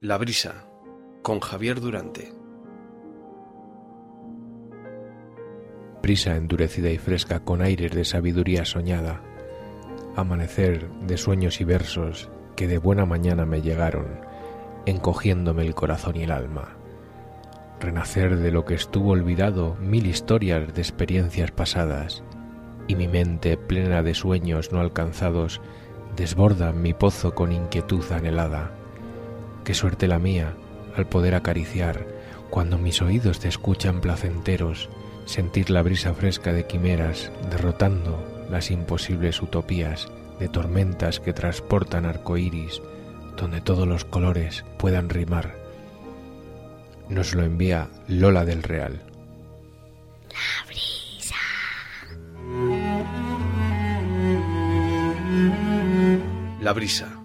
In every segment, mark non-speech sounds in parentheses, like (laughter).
La brisa, con Javier Durante. Brisa endurecida y fresca con aires de sabiduría soñada. Amanecer de sueños y versos que de buena mañana me llegaron, encogiéndome el corazón y el alma. Renacer de lo que estuvo olvidado, mil historias de experiencias pasadas, y mi mente plena de sueños no alcanzados desborda mi pozo con inquietud anhelada Qué suerte la mía al poder acariciar, cuando mis oídos te escuchan placenteros, sentir la brisa fresca de quimeras, derrotando las imposibles utopías de tormentas que transportan arcoíris, donde todos los colores puedan rimar. Nos lo envía Lola del Real. La brisa. La brisa,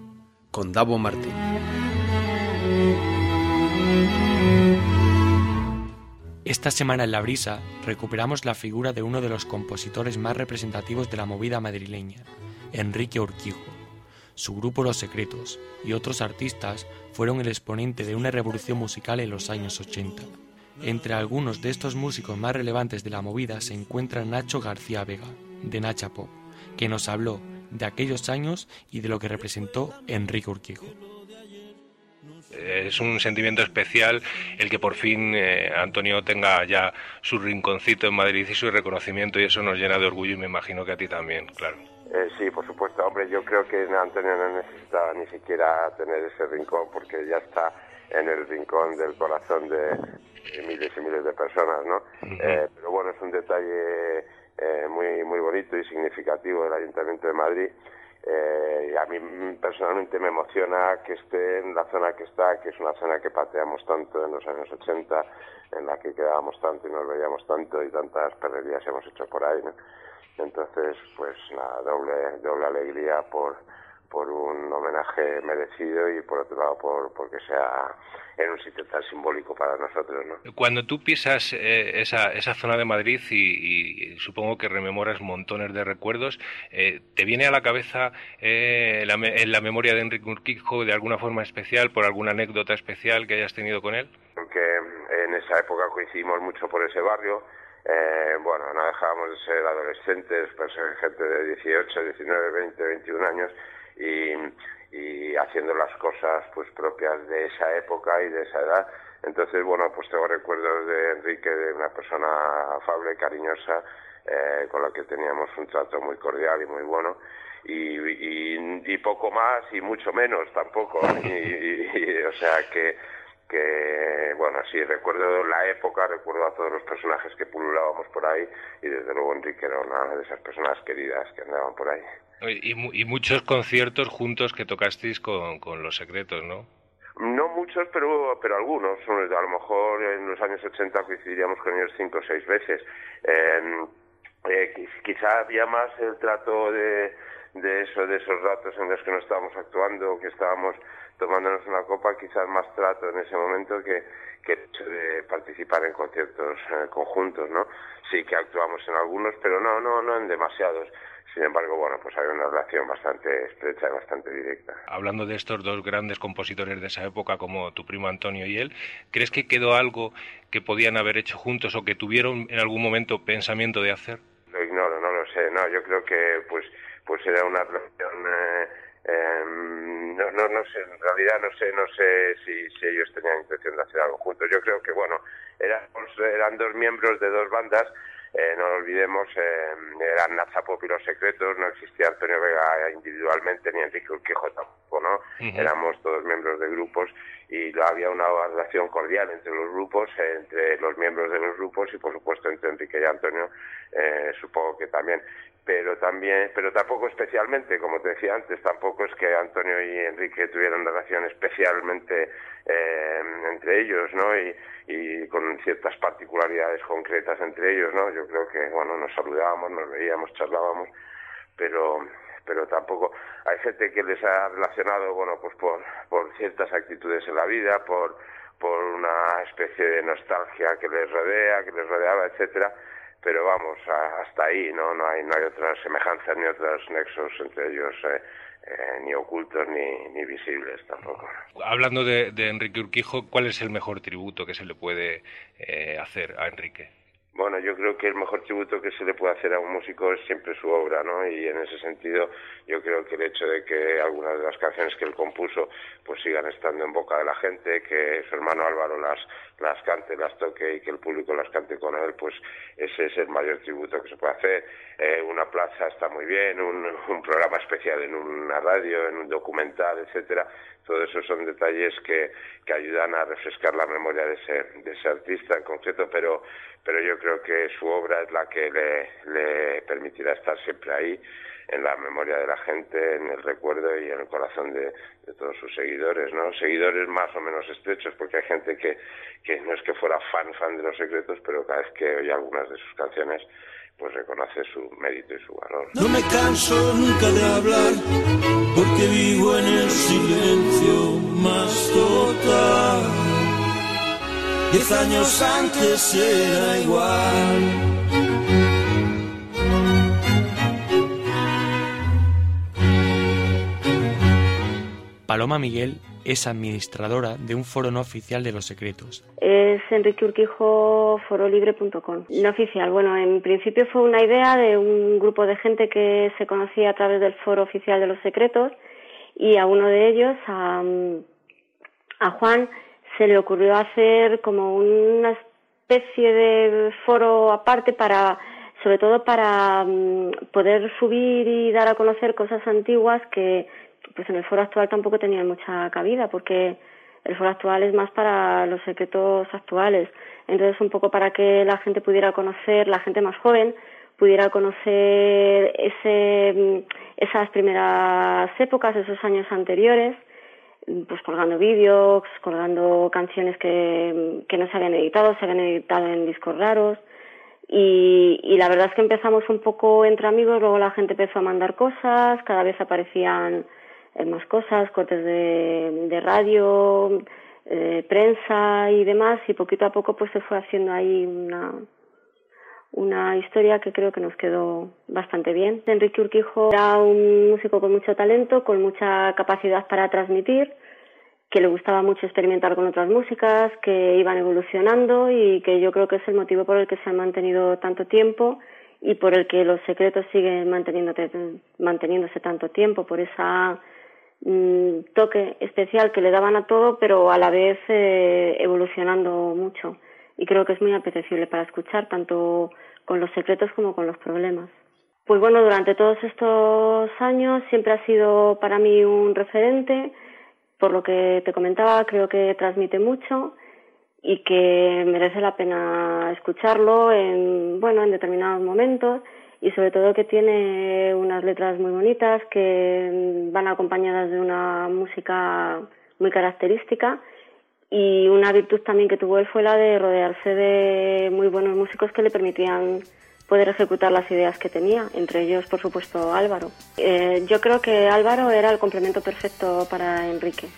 con Davo Martín. Esta semana en La Brisa recuperamos la figura de uno de los compositores más representativos de la movida madrileña, Enrique Urquijo. Su grupo Los Secretos y otros artistas fueron el exponente de una revolución musical en los años 80. Entre algunos de estos músicos más relevantes de la movida se encuentra Nacho García Vega, de Nacha Pop, que nos habló de aquellos años y de lo que representó Enrique Urquijo es un sentimiento especial el que por fin eh, Antonio tenga ya su rinconcito en Madrid y su reconocimiento y eso nos llena de orgullo y me imagino que a ti también, claro. Eh, sí, por supuesto, hombre, yo creo que Antonio no necesita ni siquiera tener ese rincón porque ya está en el rincón del corazón de, miles y miles de personas, ¿no? Eh, pero bueno, es un detalle muy, muy bonito y significativo del Ayuntamiento de Madrid eh, a mí personalmente me emociona que esté en la zona que está, que es una zona que pateamos tanto en los años 80, en la que quedábamos tanto y nos veíamos tanto y tantas perrerías hemos hecho por ahí. Entonces, pues la doble, doble alegría por, por un homenaje merecido y por otro lado por porque sea en un sitio tan simbólico para nosotros. ¿no? Cuando tú pisas eh, esa, esa zona de Madrid y, supongo que rememoras montones de recuerdos, eh, ¿te viene a la cabeza eh, la, en la memoria de Enrique Urquijo de alguna forma especial, por alguna anécdota especial que hayas tenido con él? Porque en esa época coincidimos mucho por ese barrio. bueno, no dejábamos de ser adolescentes, pues, gente de 18, 19, 20, 21 años y haciendo las cosas pues propias de esa época y de esa edad. Entonces, bueno, pues tengo recuerdos de Enrique, de una persona afable, cariñosa, eh, con la que teníamos un trato muy cordial y muy bueno. Y, poco más y mucho menos tampoco. (laughs) O sea que, que, bueno, sí, recuerdo la época, recuerdo a todos los personajes que pululábamos por ahí y desde luego Enrique era una de esas personas queridas que andaban por ahí. Y, muchos conciertos juntos que tocasteis con, con Los Secretos, ¿no? No muchos, pero, pero algunos. A lo mejor en los años 80 coincidiríamos con ellos cinco o seis veces. Eh, quizá había más el trato de, de, eso, de esos ratos en los que no estábamos actuando, que estábamos tomándonos una copa, quizás más trato en ese momento que, que el hecho de participar en conciertos eh, conjuntos, ¿no? Sí que actuamos en algunos, pero no, no, no en demasiados. Sin embargo, bueno, pues hay una relación bastante estrecha y bastante directa. Hablando de estos dos grandes compositores de esa época, como tu primo Antonio y él, ¿crees que quedó algo que podían haber hecho juntos o que tuvieron en algún momento pensamiento de hacer? Lo ignoro, no lo sé. No, yo creo que pues pues era una relación eh, em, no, no, no sé, en realidad no sé, no sé si, si ellos tenían intención de hacer algo juntos. Yo creo que, bueno, eran dos miembros de dos bandas eh, no olvidemos, eh, eran Nazapop y Los Secretos, no existía Antonio Vega individualmente, ni Enrique Urquijo tampoco, ¿no? Éramos todos miembros de grupos y había una relación cordial entre los grupos, entre los miembros de los grupos y, por supuesto, entre Enrique y Antonio, eh, supongo que también pero también, pero tampoco especialmente, como te decía antes, tampoco es que Antonio y Enrique tuvieran relación especialmente eh, entre ellos, ¿no? Y, y con ciertas particularidades concretas entre ellos, ¿no? Yo creo que, bueno, nos saludábamos, nos veíamos, charlábamos, pero pero tampoco hay gente que les ha relacionado, bueno, pues por, por ciertas actitudes en la vida, por por una especie de nostalgia que les rodea, que les rodeaba, etcétera, pero vamos, hasta ahí, ¿no? No hay, no hay otras semejanzas ni otros nexos entre ellos. Eh, eh, ni ocultos ni, ni, visibles tampoco. Hablando de, Enrique Urquijo, ¿cuál es el mejor tributo que se le puede eh, hacer a Enrique? Bueno, yo creo que el mejor tributo que se le puede hacer a un músico es siempre su obra, ¿no? Y en ese sentido, yo creo que el hecho de que algunas de las canciones que él compuso pues sigan estando en boca de la gente, que su hermano Álvaro las, las cante, las toque y que el público las cante con él, pues ese es el mayor tributo que se puede hacer. Eh, una plaza está muy bien, un, un programa especial en una radio, en un documental, etcétera. Todo eso son detalles que, que ayudan a refrescar la memoria de ese, de ese artista en concreto, pero pero yo creo que su obra es la que le, le permitirá estar siempre ahí en la memoria de la gente, en el recuerdo y en el corazón de, todos sus seguidores, ¿no? Seguidores más o menos estrechos, porque hay gente que, que no es que fuera fan, fan de los secretos, pero cada vez que oye algunas de sus canciones, pues reconoce su mérito y su valor. De porque vivo en el silencio más total. Diez años antes era igual. Paloma Miguel es administradora de un foro no oficial de los secretos. Es Enrique. No oficial, bueno, en principio fue una idea de un grupo de gente que se conocía a través del foro oficial de los secretos y a uno de ellos, a, a Juan, se le ocurrió hacer como una especie de foro aparte para sobre todo para mm, poder subir y dar a conocer cosas antiguas que pues en el foro actual tampoco tenían mucha cabida porque el foro actual es más para los secretos actuales entonces un poco para que la gente pudiera conocer la gente más joven pudiera conocer ese esas primeras épocas esos años anteriores pues colgando vídeos, colgando canciones que, que no se habían editado, se habían editado en discos raros. Y, y la verdad es que empezamos un poco entre amigos, luego la gente empezó a mandar cosas, cada vez aparecían más cosas, cortes de, radio, eh, prensa y demás, y poquito a poco pues se fue haciendo ahí una, una historia que creo que nos quedó bastante bien. Enrique Urquijo era un músico con mucho talento, con mucha capacidad para transmitir, que le gustaba mucho experimentar con otras músicas, que iban evolucionando y que yo creo que es el motivo por el que se han mantenido tanto tiempo y por el que los secretos siguen manteniéndose tanto tiempo, por esa mm, toque especial que le daban a todo, pero a la vez eh, evolucionando mucho. Y creo que es muy apetecible para escuchar tanto con los secretos como con los problemas. Pues bueno, durante todos estos años siempre ha sido para mí un referente, por lo que te comentaba, creo que transmite mucho y que merece la pena escucharlo en bueno, en determinados momentos y sobre todo que tiene unas letras muy bonitas que van acompañadas de una música muy característica y una virtud también que tuvo él fue la de rodearse de muy buenos músicos que le permitían poder ejecutar las ideas que tenía, entre ellos, por supuesto, Álvaro. Eh, yo creo que Álvaro era el complemento perfecto para Enrique.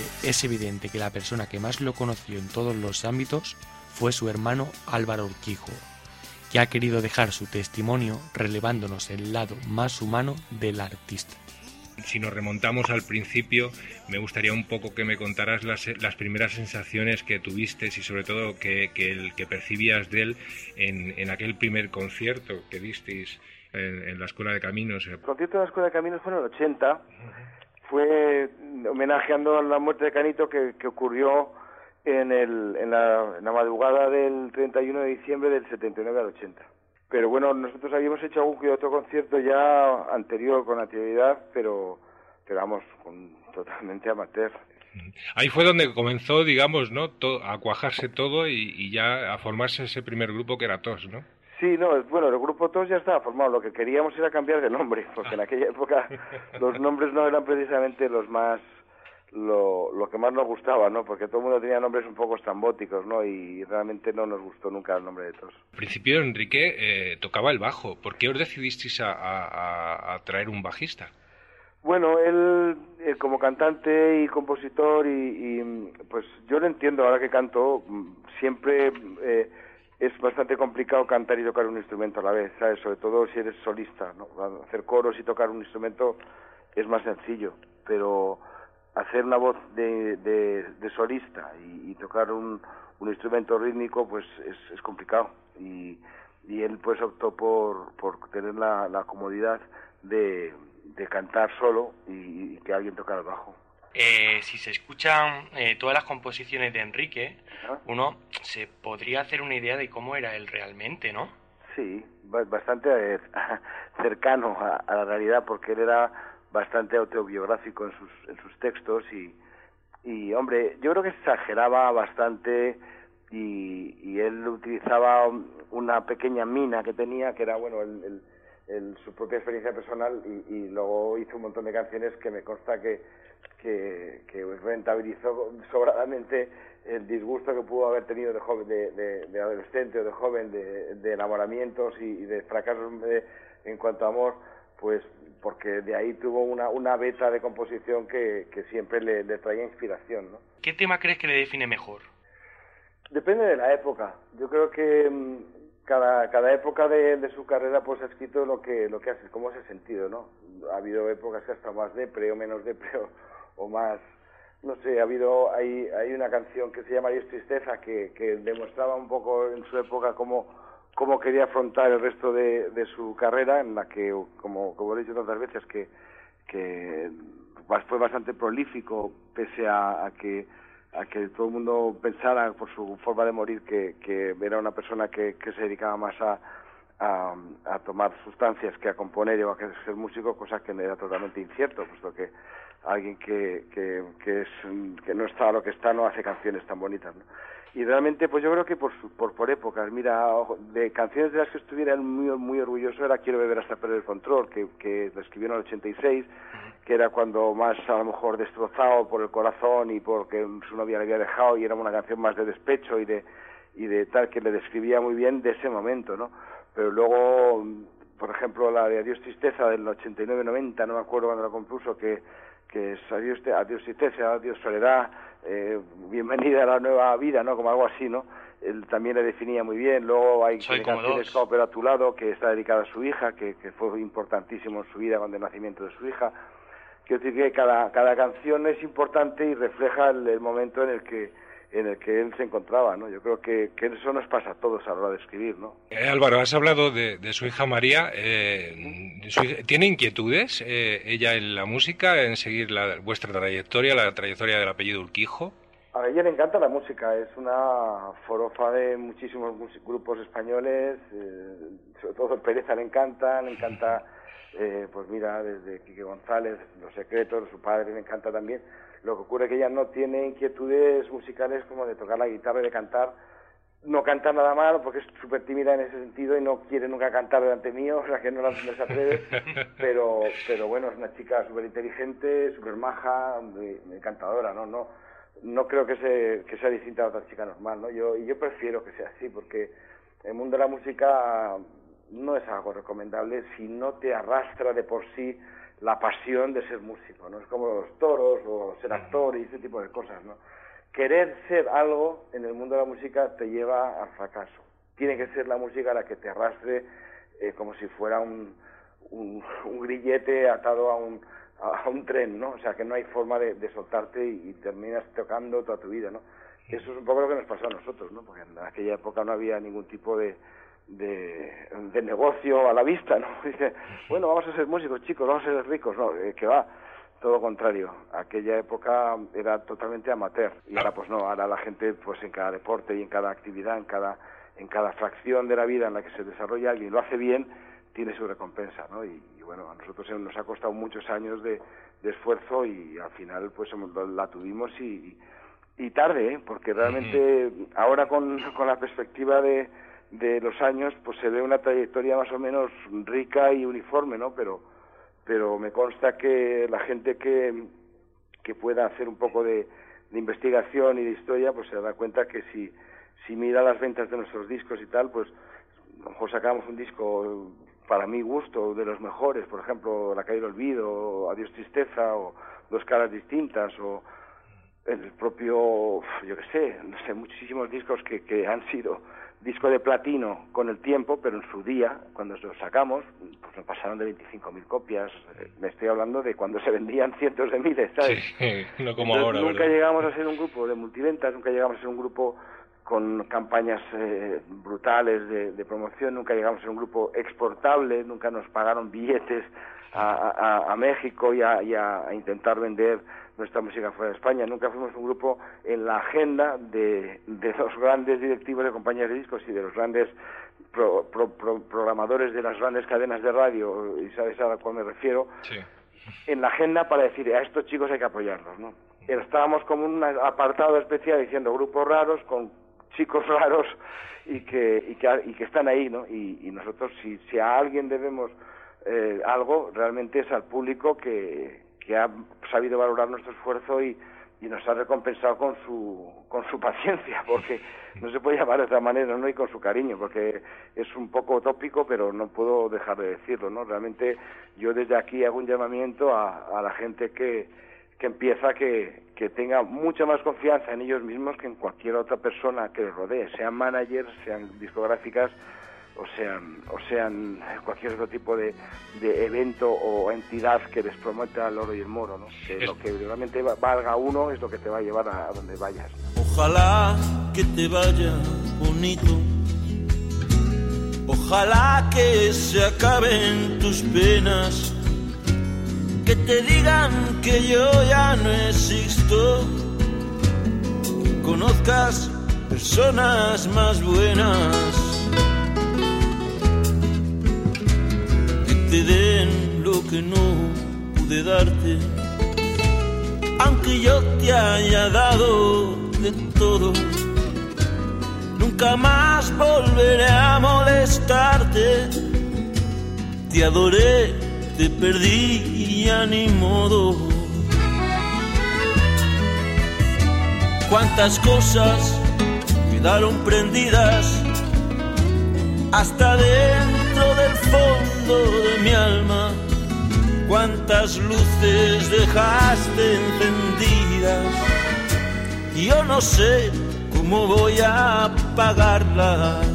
Enrique, es evidente que la persona que más lo conoció en todos los ámbitos fue su hermano Álvaro Urquijo, que ha querido dejar su testimonio relevándonos el lado más humano del artista. Si nos remontamos al principio, me gustaría un poco que me contaras las, las primeras sensaciones que tuviste y sobre todo que, que, el, que percibías de él en, en, aquel primer concierto que disteis en, en, la Escuela de Caminos. El concierto de la Escuela de Caminos fue en el 80, fue homenajeando a la muerte de Canito que, que ocurrió en, el, en, la, en la madrugada del 31 de diciembre del 79 al 80. Pero bueno, nosotros habíamos hecho algún que otro concierto ya anterior con actividad, pero, pero vamos, con, (laughs) totalmente amateur. Ahí fue donde comenzó, digamos, ¿no? A cuajarse todo y, y, ya a formarse ese primer grupo que era TOS, ¿no? Sí, no, bueno, el grupo TOS ya estaba formado. Lo que queríamos era cambiar de nombre, porque en aquella época (laughs) los nombres no eran precisamente los más lo, lo que más nos gustaba, ¿no? Porque todo el mundo tenía nombres un poco estambóticos, ¿no? Y realmente no nos gustó nunca el nombre de todos. Al principio Enrique eh, tocaba el bajo. ¿Por qué os decidisteis a, a, a traer un bajista? Bueno, él eh, como cantante y compositor y, y, pues yo lo entiendo ahora que canto, siempre eh, es bastante complicado cantar y tocar un instrumento a la vez, ¿sabes? Sobre todo si eres solista, ¿no? Hacer coros y tocar un instrumento es más sencillo, pero hacer una voz de, de, solista y, tocar un, instrumento rítmico pues es, complicado y, él pues optó por, por tener la, comodidad de, cantar solo y, que alguien tocara el bajo. Eh, si se escuchan eh, todas las composiciones de Enrique, uno se podría hacer una idea de cómo era él realmente, ¿no? Sí, bastante eh, (laughs) cercano a, a la realidad porque él era bastante autobiográfico en sus, en sus textos y, y, hombre, yo creo que exageraba bastante y, y él utilizaba una pequeña mina que tenía, que era, bueno, el, el, el, su propia experiencia personal y, y, luego hizo un montón de canciones que me consta que, que, que rentabilizó sobradamente el disgusto que pudo haber tenido de joven, de, de, de adolescente o de joven, de, de enamoramientos y, y de fracasos de, en cuanto a amor, pues porque de ahí tuvo una, una beta de composición que, que siempre le, le, traía inspiración. ¿no? ¿Qué tema crees que le define mejor? Depende de la época. Yo creo que mm, cada, cada época de, de, su carrera pues ha escrito lo que, lo que hace, cómo se ha sentido, ¿no? Ha habido épocas que hasta más depre o menos depre o, o más, no sé, ha habido, hay, hay una canción que se llama Dios Tristeza que, que demostraba un poco en su época cómo cómo quería afrontar el resto de, de su carrera, en la que, como, como he dicho tantas veces, que, que fue bastante prolífico, pese a, a, que a que todo el mundo pensara por su forma de morir que, que era una persona que, que se dedicaba más a, a, tomar sustancias que a componer o a ser músico, cosa que era totalmente incierto, puesto que alguien que, que, que, es, que no está a lo que está no hace canciones tan bonitas. ¿no? y realmente pues yo creo que por, por, por épocas, mira, de canciones de las que estuviera muy, muy orgulloso era Quiero beber hasta perder el control, que, que lo escribió en el 86, que era cuando más a lo mejor destrozado por el corazón y porque su novia le había dejado y era una canción más de despecho y de, y de tal, que le describía muy bien de ese momento, ¿no? Pero luego, por ejemplo, la de Adiós Tristeza del 89-90, no me acuerdo cuando la compuso, que, que es Adiós, adiós Tristeza, Adiós Soledad, eh, bienvenida a la nueva vida, ¿no? Como algo así, ¿no? Él también le definía muy bien. Luego hay Soy canciones como Pero a tu lado, que está dedicada a su hija, que, que fue importantísimo en su vida con el nacimiento de su hija. Quiero decir que cada, cada canción es importante y refleja el, el momento en el que en el que él se encontraba, ¿no? Yo creo que, que eso nos pasa a todos a la hora de escribir, ¿no? Eh, Álvaro, has hablado de, de su hija María. Eh, su hija, ¿Tiene inquietudes eh, ella en la música, en seguir la, vuestra trayectoria, la trayectoria del apellido Urquijo? A ella le encanta la música, es una forofa de muchísimos grupos españoles, eh, sobre todo Pereza le encanta, le encanta, (laughs) eh, pues mira, desde Quique González, Los Secretos, su padre le encanta también. Lo que ocurre es que ella no tiene inquietudes musicales como de tocar la guitarra y de cantar. No canta nada mal porque es súper tímida en ese sentido y no quiere nunca cantar delante mío, (laughs) o sea que no, no se atreve. pero, pero bueno, es una chica súper inteligente, súper maja, muy encantadora, ¿no? no no creo que, se, que sea distinta a otra chica normal, ¿no? Yo, y yo prefiero que sea así porque el mundo de la música no es algo recomendable si no te arrastra de por sí la pasión de ser músico, ¿no? Es como los toros o ser actor y ese tipo de cosas, ¿no? Querer ser algo en el mundo de la música te lleva al fracaso. Tiene que ser la música la que te arrastre eh, como si fuera un, un, un grillete atado a un, a, un tren, ¿no? O sea, que no hay forma de, soltarte y, terminas tocando toda tu vida, ¿no? Eso es un poco lo que nos pasó a nosotros, ¿no? Porque en aquella época no había ningún tipo de, de, negocio a la vista, ¿no? (laughs) Dice, bueno, vamos a ser músicos, chicos, vamos a ser ricos, no, eh, que va, todo lo contrario. Aquella época era totalmente amateur y ahora pues no, ahora la gente pues en cada deporte y en cada actividad, en cada en cada fracción de la vida en la que se desarrolla alguien lo hace bien, tiene su recompensa, ¿no? Y, bueno, a nosotros nos ha costado muchos años de, esfuerzo y al final pues la tuvimos y, y tarde, ¿eh? porque realmente ahora con, con la perspectiva de, de los años pues se ve una trayectoria más o menos rica y uniforme, ¿no? Pero pero me consta que la gente que, que pueda hacer un poco de, investigación y de historia pues se da cuenta que si si mira las ventas de nuestros discos y tal, pues a lo mejor sacamos un disco para mi gusto, de los mejores, por ejemplo, La caída olvido, Adiós tristeza, o Dos caras distintas, o el propio, yo qué sé, no sé, muchísimos discos que, que han sido disco de platino con el tiempo, pero en su día, cuando los sacamos, pues nos pasaron de 25.000 copias. Me estoy hablando de cuando se vendían cientos de miles, ¿sabes? (laughs) no como ahora. Nunca llegamos a ser un grupo de multiventas, nunca llegamos a ser un grupo con campañas eh, brutales de, promoción, nunca llegamos a ser un grupo exportable, nunca nos pagaron billetes a, México y, a, intentar vender nuestra música fuera de España. Nunca fuimos un grupo en la agenda de, los grandes directivos de compañías de discos y de los grandes programadores de las grandes cadenas de radio, y sabes a cuál me refiero, en la agenda para decir a estos chicos hay que apoyarlos. ¿no? Estábamos como un apartado especial diciendo grupos raros con chicos (laughs) raros y que, y que, y que están ahí, ¿no? Y, nosotros, si, si a alguien debemos eh, algo, realmente es al público que, que ha sabido valorar nuestro esfuerzo y, nos ha recompensado con su, con su (laughs) paciencia, porque no se puede llamar de otra manera, ¿no? Y con su cariño, porque es un poco utópico, pero no puedo dejar de decirlo, ¿no? Realmente yo desde aquí hago un llamamiento a, a la gente que, que empieza que, que tenga mucha más confianza en ellos mismos que en cualquier otra persona que les rodee, sean managers, sean discográficas o sean, o sean cualquier otro tipo de, de evento o entidad que les prometa el oro y el moro, ¿no? que lo que realmente valga uno es lo que te va a llevar a, a donde vayas. Ojalá que te vaya bonito, ojalá que se acaben tus penas que te digan que yo ya no existo, que conozcas personas más buenas, que no pude darte, aunque yo te haya dado de todo. Nunca más volveré a molestarte. Te adoré, te perdí ni modo. Cuántas cosas quedaron prendidas hasta dentro del fondo de mi alma. Cuántas luces dejaste encendidas. Yo no sé cómo voy a apagarlas.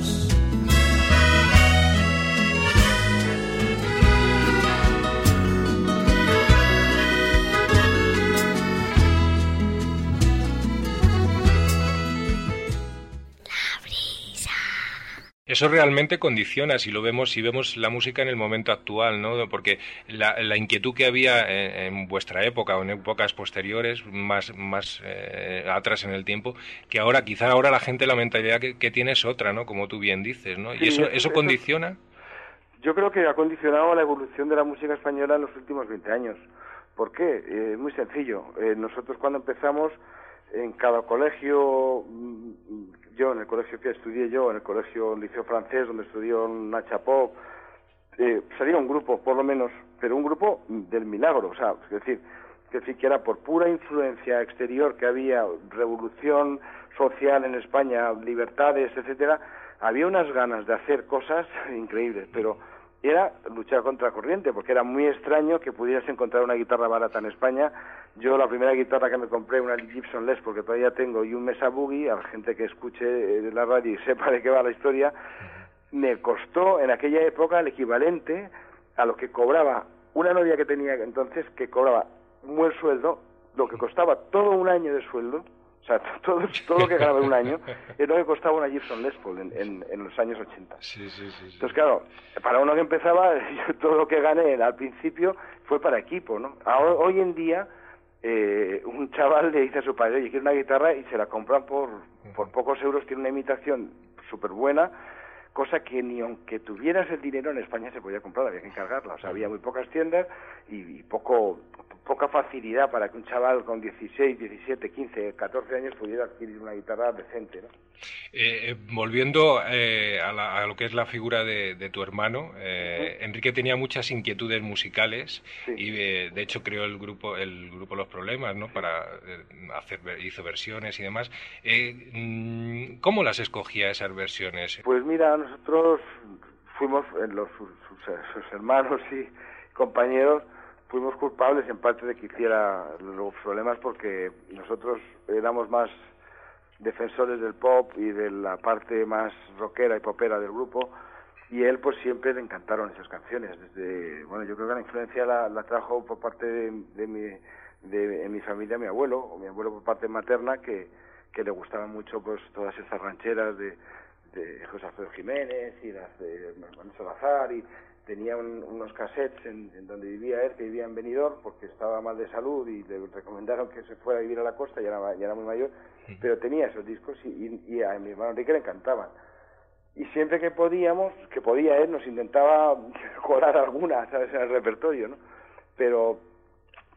Eso realmente condiciona si lo vemos, si vemos la música en el momento actual, ¿no? Porque la, inquietud que había en, vuestra época o en épocas posteriores, más, más eh, atrás en el tiempo, que ahora, quizá ahora la gente la mentalidad que, tiene es otra, ¿no? Como tú bien dices, ¿no? y eso, eso, condiciona. Yo creo que ha condicionado la evolución de la música española en los últimos 20 años. ¿Por qué? Eh, muy sencillo. Eh, nosotros cuando empezamos en cada colegio yo en el colegio que estudié yo, en el colegio Liceo Francés, donde estudió Nacha Pop, eh, salía un grupo, por lo menos, pero un grupo del milagro, o sea, es decir, que decir que era por pura influencia exterior que había, revolución social en España, libertades, etcétera, había unas ganas de hacer cosas (laughs) increíbles, pero era luchar contra corriente, porque era muy extraño que pudieras encontrar una guitarra barata en España. Yo la primera guitarra que me compré, una Gibson Les, porque todavía tengo, y un Mesa Boogie, a la gente que escuche eh, la radio y (laughs) sepa de qué va la historia, me costó en aquella época el equivalente a lo que cobraba una novia que tenía entonces que cobraba un buen sueldo, lo que costaba todo un año de sueldo, o sea, (laughs) todo, todo lo que ganaba en un año, es lo que costaba una Gibson Les Paul en, en, en los años 80. Sí, sí, sí. Entonces, claro, para uno que empezaba, (laughs) yo todo lo que gané al principio fue para equipo, ¿no? Ahora, hoy en día, eh, un chaval le dice a su padre, oye, quiero una guitarra y se la compran por, por pocos euros, tiene una imitación súper buena, cosa que ni aunque tuvieras el dinero en España se podía comprar, había que encargarla. O sea, había muy pocas tiendas y, y poco poca facilidad para que un chaval con 16, 17, 15, 14 años pudiera adquirir una guitarra decente, ¿no? Eh, eh, volviendo eh, a, la, a, lo que es la figura de, de tu hermano, eh, Enrique tenía muchas inquietudes musicales Sí. y eh, de hecho creó el grupo el grupo Los Problemas, ¿no? Para eh, hacer hizo versiones y demás. Mm, ¿Cómo las escogía esas versiones? Pues mira, nosotros fuimos, los, sus- sus hermanos y compañeros, fuimos culpables en parte de que hiciera los problemas porque nosotros éramos más defensores del pop y de la parte más rockera y popera del grupo y él pues siempre le encantaron esas canciones. Desde bueno yo creo que la influencia la, la trajo por parte de, mi de mi familia mi abuelo o mi abuelo por parte materna que que le gustaban mucho pues todas esas rancheras de de José Alfredo Jiménez y las de Manuel Salazar y tenía un- unos cassettes en, en donde vivía él, que vivía en Benidorm porque estaba mal de salud y le recomendaron que se fuera a vivir a la costa, ya era, ya era muy mayor, pero tenía esos discos y, y- y a mi hermano Enrique le encantaban. Y siempre que podíamos, que podía él, nos intentaba (laughs) colar alguna, ¿sabes?, en el repertorio, ¿no? Pero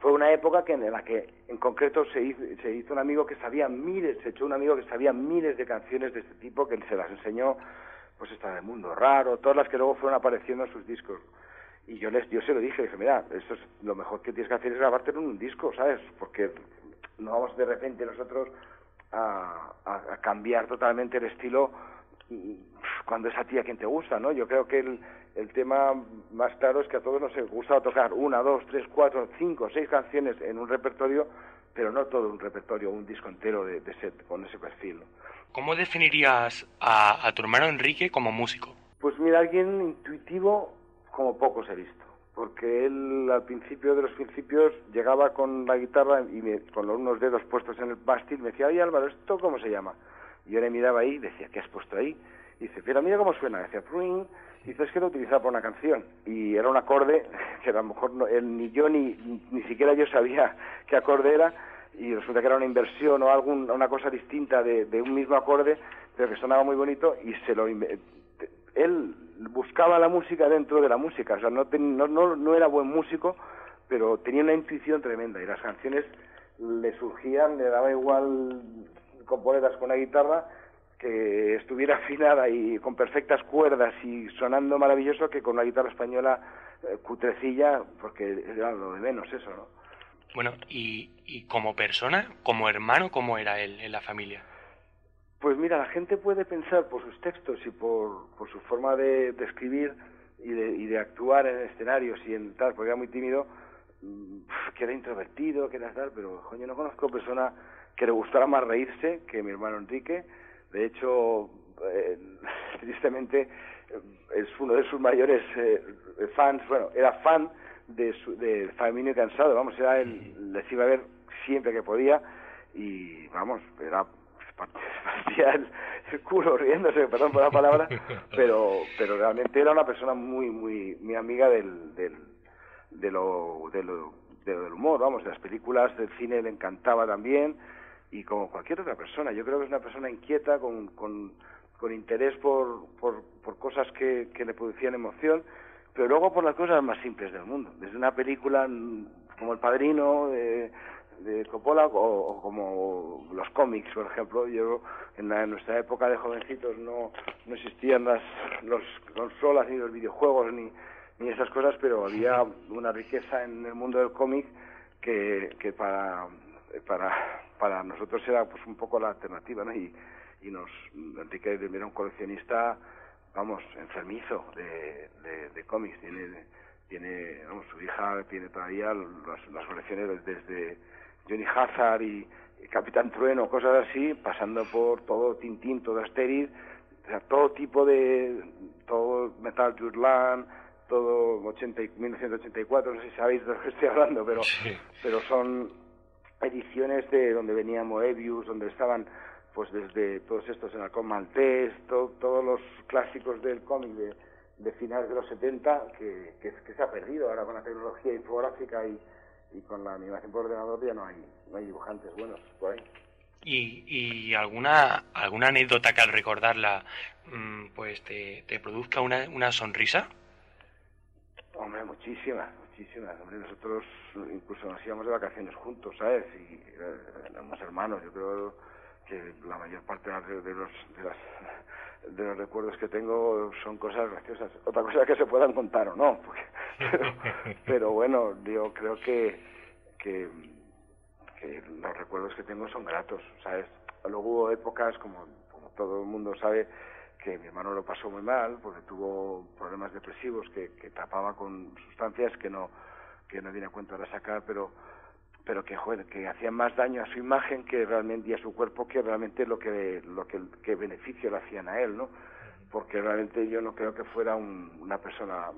fue una época que en la que en concreto se hizo, se hizo un amigo que sabía miles, se echó un amigo que sabía miles de canciones de este tipo, que se las enseñó, pues esta del mundo raro, todas las que luego fueron apareciendo en sus discos. Y yo les, yo se lo dije, dije, mira, esto es lo mejor que tienes que hacer es grabarte en un disco, ¿sabes? Porque no vamos de repente nosotros a, a, a cambiar totalmente el estilo mm, cuando es a ti a quien te gusta, ¿no? Yo creo que el, el tema más claro es que a todos nos gusta tocar una, dos, tres, cuatro, cinco, seis canciones en un repertorio, pero no todo un repertorio, un disco entero de, de ese, con ese perfil. ¿Cómo definirías a, a tu hermano Enrique como músico? Pues mira, alguien intuitivo como pocos he visto, porque él al principio de los principios llegaba con la guitarra y me- con unos dedos puestos en el mástil me decía, oye Álvaro, ¿esto cómo se llama? Y yo le miraba ahí y decía, ¿qué has puesto ahí? Y dice, pero mira cómo suena. Decía, "Pruing". Dice, es que lo utilizaba para una canción. Y era un acorde (laughs) que a lo mejor no- él, ni yo ni, ni siquiera yo sabía qué acorde era. Y resulta que era una inversión o algún, una cosa distinta de, de un mismo acorde, pero que sonaba muy bonito y se lo él buscaba la música dentro de la música, o sea, no, ten- no, no, no era buen músico, pero tenía una intuición tremenda y las canciones le surgían, le daba igual componerlas con la guitarra que estuviera afinada y con perfectas cuerdas y sonando maravilloso que con una guitarra española eh, cutrecilla, porque era lo de menos eso, ¿no? Bueno, y, y como persona, como hermano, ¿cómo era él en la familia? Pues mira, la gente puede pensar por sus textos y por, por su forma de, de escribir y de, y de actuar en escenarios y en tal, porque era muy tímido, mm, que era introvertido, que era tal, pero coño, no conozco persona que le gustara más reírse que mi hermano Enrique. De hecho, eh, (laughs) tristemente, eh, es uno de sus mayores eh, fans, bueno, era fan de, su, de Famino y Cansado, vamos, era él, les iba a ver siempre que podía y vamos, era (laughs) partía el, el culo riéndose, perdón por la palabra, (laughs) pero pero realmente era una persona muy muy muy amiga del del de lo, de lo, de lo del humor, vamos, de las películas del cine le encantaba también y como cualquier otra persona, yo creo que es una persona inquieta con, con, interés por, por, cosas que, que le producían emoción, pero luego por las cosas más simples del mundo, desde una película mm, como El Padrino de, de Coppola o, o como los cómics, por ejemplo. Yo en, la- en nuestra época de jovencitos no, no existían las los consolas ni los videojuegos ni, ni esas cosas, pero había una riqueza en el mundo del cómic que, que para, para, para nosotros era pues un poco la alternativa, ¿no? Y, y nos, Enrique era un coleccionista, vamos, enfermizo de, de, de cómics, tiene, tiene, vamos, su hija tiene todavía las, las colecciones desde Johnny Hazard y, y Capitán Trueno, cosas así, pasando por todo Tintín, todo Asterix, o sea, todo tipo de, todo Metal Gear Land, todo 80 y 1984, no sé si sabéis de lo que estoy hablando, pero, pero son ediciones de donde venía Moebius, donde estaban pues desde todos estos en Alcón Maltés, todos los clásicos del cómic de, de, finales de los 70 que, que, se ha perdido ahora con la tecnología infográfica y, y con la animación por ordenador ya no hay, no hay dibujantes buenos por ahí. ¿Y, y alguna, alguna anécdota que al recordarla mm, pues te, te produzca una, una sonrisa? Hombre, muchísimas, muchísimas. Hombre, nosotros incluso nos íbamos de vacaciones juntos, ¿sabes? Y eh, éramos hermanos. Yo creo que la mayor parte de los, de, las, de los recuerdos que tengo son cosas graciosas. Otra cosa que se puedan contar o no. (laughs) pero, bueno, yo creo que, que, que los recuerdos que tengo son gratos, ¿sabes? Luego hubo épocas, como, como todo el mundo sabe, mi hermano lo pasó muy mal porque tuvo problemas depresivos que, tapaba con sustancias que no que no viene a cuento ahora sacar pero pero que joder, que hacían más daño a su imagen que realmente y a su cuerpo que realmente lo que lo que, que beneficio le hacían a él no porque realmente yo no creo que fuera una persona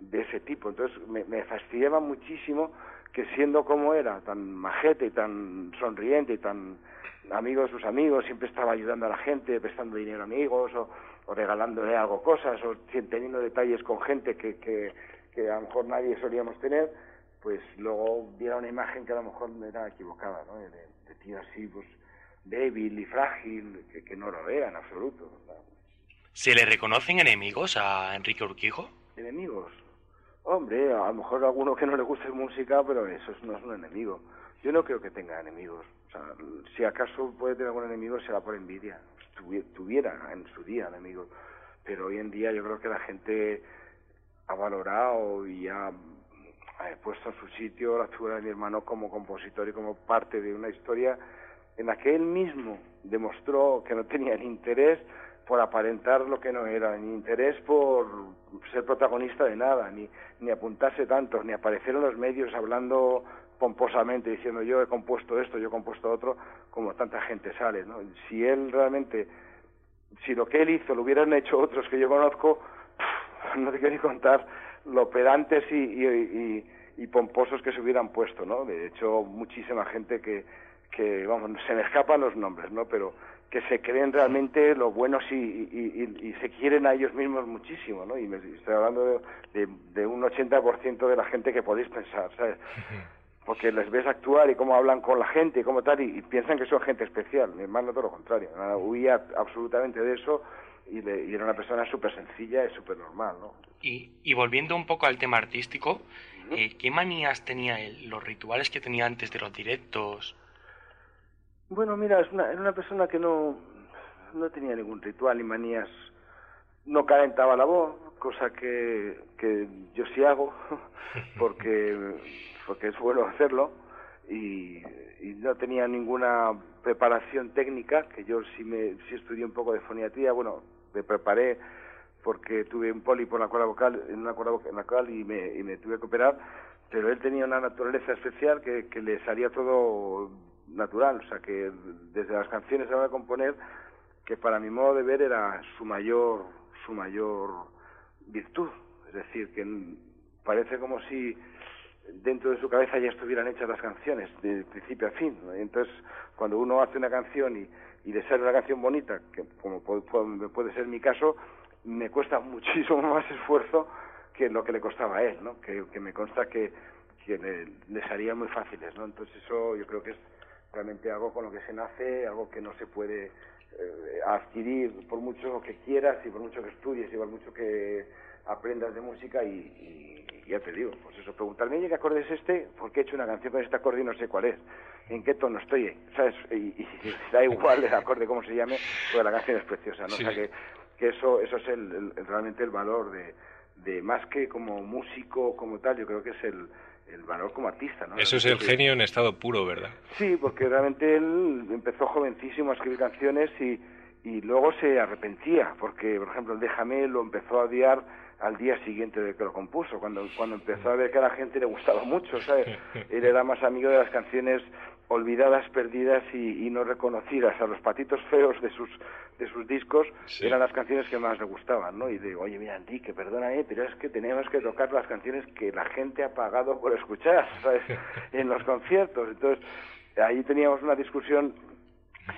de ese tipo. Entonces me, me fastidiaba muchísimo que siendo como era tan majete y tan sonriente y tan amigo de sus amigos, siempre estaba ayudando a la gente, prestando dinero a amigos o, regalándole algo, cosas, o teniendo detalles con gente que, que, que, a lo mejor nadie solíamos tener, pues luego diera una imagen que a lo mejor era equivocada, ¿no? De, tío así, pues débil y frágil, que, que no lo era en absoluto. ¿Se le reconocen enemigos a Enrique Urquijo? ¿Enemigos? Hombre, a lo mejor a alguno que no le guste música, pero eso no es un enemigo. Yo no creo que tenga enemigos. O sea, si acaso puede tener algún enemigo, será por envidia. Tuviera en su día enemigos. Pero hoy en día yo creo que la gente ha valorado y ha, puesto en su sitio la figura de mi hermano como compositor y como parte de una historia en la que él mismo demostró que no tenía ni interés por aparentar lo que no era, ni interés por ser protagonista de nada, ni, ni apuntarse tanto, ni aparecer en los medios hablando pomposamente diciendo yo he compuesto esto, yo he compuesto otro, como tanta gente sale, ¿no? Si él realmente, si lo que él hizo lo hubieran hecho otros que yo conozco, no te quiero ni contar lo pedantes y, y, pomposos que se hubieran puesto, ¿no? De hecho, muchísima gente que, que, vamos, se me escapan los nombres, ¿no? Pero que se creen realmente lo buenos y, y, se quieren a ellos mismos muchísimo, ¿no? Y me estoy hablando de, de, de un 80% de la gente que podéis pensar, ¿sabes? Porque les ves actuar y cómo hablan con la gente y cómo tal, y, piensan que son gente especial. Mi hermano todo lo contrario, huía absolutamente de eso y, y era una persona súper sencilla y súper normal, ¿no? Y, y, volviendo un poco al tema artístico, eh, ¿qué manías tenía él? ¿Los rituales que tenía antes de los directos? Bueno, mira, es una, era una persona que no, no tenía ningún ritual ni manías. No calentaba la voz, cosa que, que yo sí hago, (laughs) porque porque es bueno hacerlo, y, no tenía ninguna preparación técnica, que yo sí, me, sí estudié un poco de foniatría, bueno, me preparé porque tuve un pólipo en la cuerda vocal, en una cuerda vocal y me, y me tuve que operar, pero él tenía una naturaleza especial que, que le salía todo natural, o sea que desde las canciones se va a componer, que para mi modo de ver era su mayor, su mayor virtud, es decir, que parece como si dentro de su cabeza ya estuvieran hechas las canciones, de principio a fin. Entonces, cuando uno hace una canción y, y le sale una canción bonita, que como puede, ser mi caso, me cuesta (laughs) muchísimo más esfuerzo que lo que le costaba a él, que, me consta que, le, le salían muy fáciles. ¿no? Entonces, eso yo creo que es realmente algo con lo que se nace, algo que no se puede adquirir por mucho que quieras y por mucho que estudies y por mucho que aprendas de música y, ya te digo, pues eso, preguntarme, oye, ¿qué acorde es este? Porque he hecho una canción con este acorde y no sé cuál es. ¿En qué tono estoy? ¿Sabes? Y, (laughs) da igual el acorde, cómo se llame, porque la canción es preciosa, ¿no? O sea que, que eso, eso es el, realmente el valor de, de, más que como músico, como tal, yo creo que es el, el valor como artista, ¿no? Eso es el genio en estado puro, ¿verdad? Sí, porque realmente él empezó jovencísimo a escribir canciones y, y luego se arrepentía, porque, por ejemplo, el Déjame lo empezó a odiar al día siguiente de que lo compuso, cuando, cuando empezó a ver que a la gente le gustaba mucho, ¿sabes? (laughs) Él era más amigo de las canciones olvidadas, perdidas y, no reconocidas. A los patitos feos de sus de sus discos eran las canciones que más le gustaban, ¿no? Y digo, oye, mira, Enrique, perdóname, pero es que tenemos que tocar las canciones que la gente ha pagado por escuchar, (laughs) ¿sabes? (laughs) en los conciertos. Entonces, ahí teníamos una discusión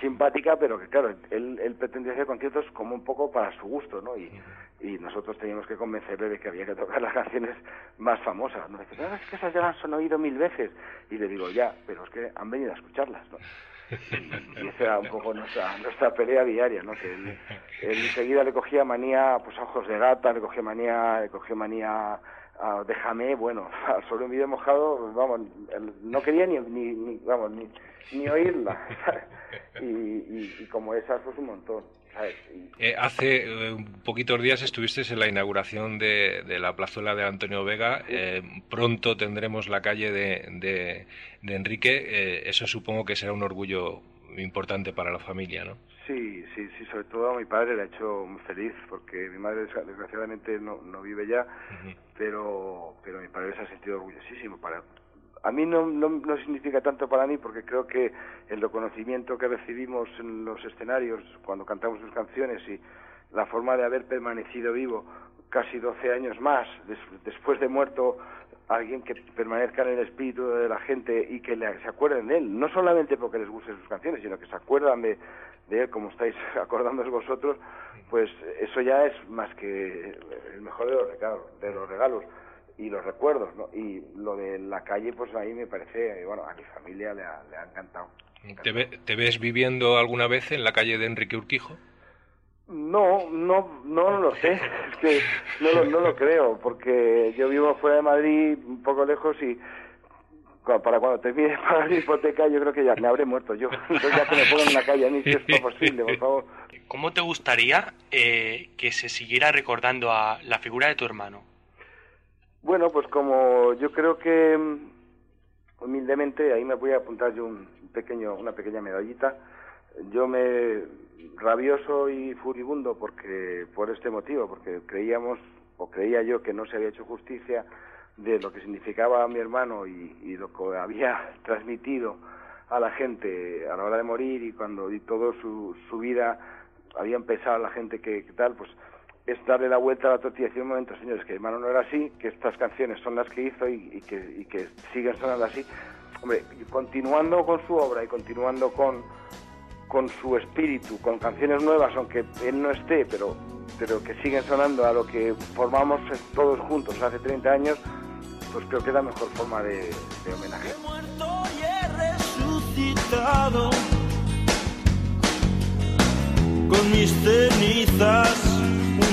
simpática, pero que claro, él, pretendía hacer conciertos como un poco para su gusto, ¿no? Y, y nosotros teníamos que convencerle de que había que tocar las canciones más famosas. ¿no? Dice, es que esas ya las han oído mil veces. Y le digo, ya, pero es que han venido a escucharlas, ¿no? Y, esa era un poco nuestra, nuestra pelea diaria, ¿no? Que él, enseguida le cogía manía pues, ojos de gata, le cogía manía, le cogía manía a déjame, bueno, sobre un video mojado, vamos, no quería ni, ni, vamos, ni, ni oírla. (laughs) Y, y, y, como esas, pues un montón. Eh, hace eh, poquitos días estuviste en la inauguración de, la plazuela de Antonio Vega. Eh, pronto tendremos la calle de, de, Enrique. eso supongo que será un orgullo importante para la familia, ¿no? Sí, sí, sí. Sobre todo a mi padre le ha hecho muy feliz porque mi madre desgraciadamente no, no vive ya, pero, pero mi padre se ha sentido orgullosísimo para a mí no, no, significa tanto para mí porque creo que el reconocimiento que recibimos en los escenarios cuando cantamos sus canciones y la forma de haber permanecido vivo casi 12 años más después de muerto alguien que permanezca en el espíritu de la gente y que se acuerden de él, no solamente porque les gusten sus canciones, sino que se acuerdan de, de él como estáis (laughs) acordándoos vosotros, pues eso ya es más que el mejor de los regalos. De los regalos y los recuerdos, ¿no? Y lo de la calle, pues ahí me parece, bueno, a mi familia le ha, le ha encantado. ¿Te, ves viviendo alguna vez en la calle de Enrique Urquijo? No, no, no lo sé, (laughs) es que no lo, no lo creo, porque yo vivo fuera de Madrid, un poco lejos y para cuando termine pagar (laughs) la hipoteca yo creo que ya me habré muerto yo, (laughs) entonces ya que me pongan en la calle a mí si es posible, por favor. ¿Cómo te gustaría eh, que se siguiera recordando a la figura de tu hermano? Bueno, pues como yo creo que mm, humildemente, ahí me voy a apuntar yo un pequeño, una pequeña medallita. Yo me rabioso y furibundo porque por este motivo, porque creíamos o creía yo que no se había hecho justicia de lo que significaba mi hermano y, lo que había (laughs) transmitido a la gente a la hora de morir y cuando y todo su, su vida había empezado la gente que tal, pues es darle la vuelta a la tortilla y decir un momento, señores, que hermano no era así, que estas canciones son las que hizo y, que, siguen sonando así. Hombre, continuando con su obra y continuando con, con su espíritu, con canciones nuevas, aunque él no esté, pero, pero que siguen sonando a lo que formamos todos juntos hace 30 años, pues creo que es la mejor forma de, de homenaje. He muerto y he resucitado con mis cenizas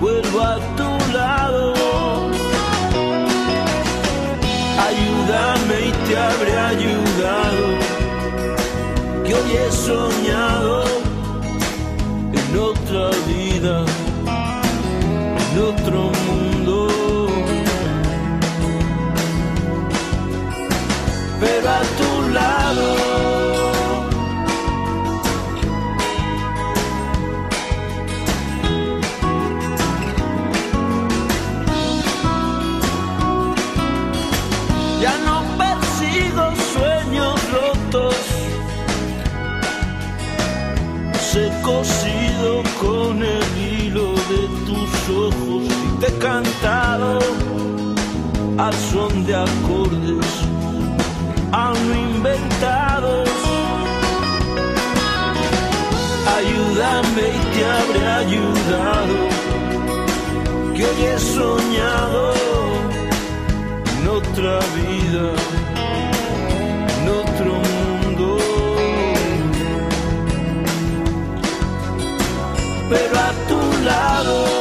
vuelvo a tu lado. Ayúdame y te habré ayudado, que hoy he soñado cantado al son de acordes aún inventados. Ayúdame y te habré ayudado, que hoy he soñado en otra vida, en otro mundo. pero a tu lado.